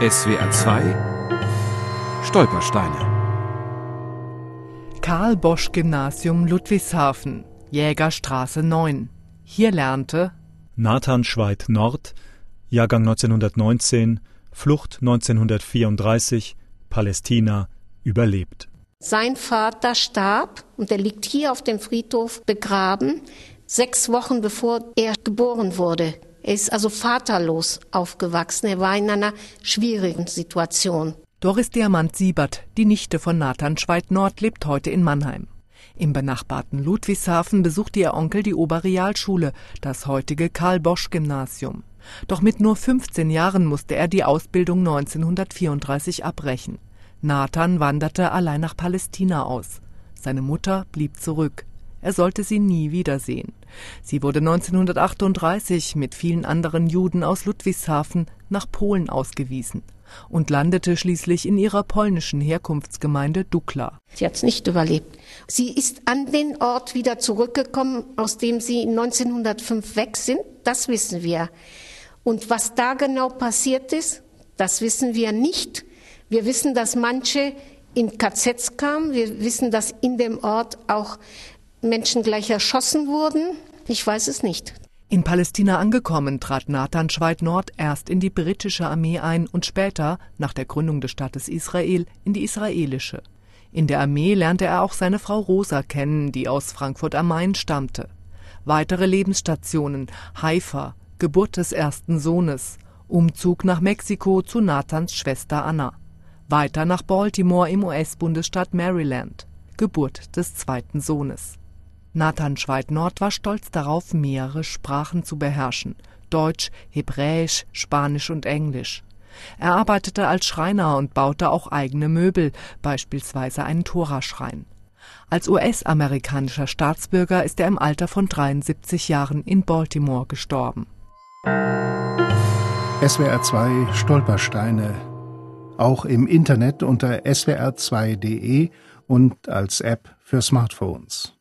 SWR 2 Stolpersteine Karl Bosch Gymnasium Ludwigshafen, Jägerstraße 9. Hier lernte Nathan Schweid Nord, Jahrgang 1919, Flucht 1934, Palästina, überlebt. Sein Vater starb und er liegt hier auf dem Friedhof begraben, sechs Wochen bevor er geboren wurde. Er ist also vaterlos aufgewachsen. Er war in einer schwierigen Situation. Doris Diamant Siebert, die Nichte von Nathan Schweid Nord, lebt heute in Mannheim. Im benachbarten Ludwigshafen besuchte ihr Onkel die Oberrealschule, das heutige Karl-Bosch-Gymnasium. Doch mit nur 15 Jahren musste er die Ausbildung 1934 abbrechen. Nathan wanderte allein nach Palästina aus. Seine Mutter blieb zurück. Er sollte sie nie wiedersehen. Sie wurde 1938 mit vielen anderen Juden aus Ludwigshafen nach Polen ausgewiesen und landete schließlich in ihrer polnischen Herkunftsgemeinde Dukla. Sie hat es nicht überlebt. Sie ist an den Ort wieder zurückgekommen, aus dem sie 1905 weg sind. Das wissen wir. Und was da genau passiert ist, das wissen wir nicht. Wir wissen, dass manche in KZs kamen. Wir wissen, dass in dem Ort auch Menschen gleich erschossen wurden. Ich weiß es nicht. In Palästina angekommen, trat Nathan Schweid Nord erst in die britische Armee ein und später, nach der Gründung des Staates Israel, in die israelische. In der Armee lernte er auch seine Frau Rosa kennen, die aus Frankfurt am Main stammte. Weitere Lebensstationen Haifa, Geburt des ersten Sohnes, Umzug nach Mexiko zu Nathans Schwester Anna weiter nach Baltimore im US-Bundesstaat Maryland, Geburt des zweiten Sohnes. Nathan Schweid-Nord war stolz darauf, mehrere Sprachen zu beherrschen, Deutsch, Hebräisch, Spanisch und Englisch. Er arbeitete als Schreiner und baute auch eigene Möbel, beispielsweise einen Toraschrein. Als US-amerikanischer Staatsbürger ist er im Alter von 73 Jahren in Baltimore gestorben. SWR 2 Stolpersteine auch im Internet unter swr2.de und als App für Smartphones.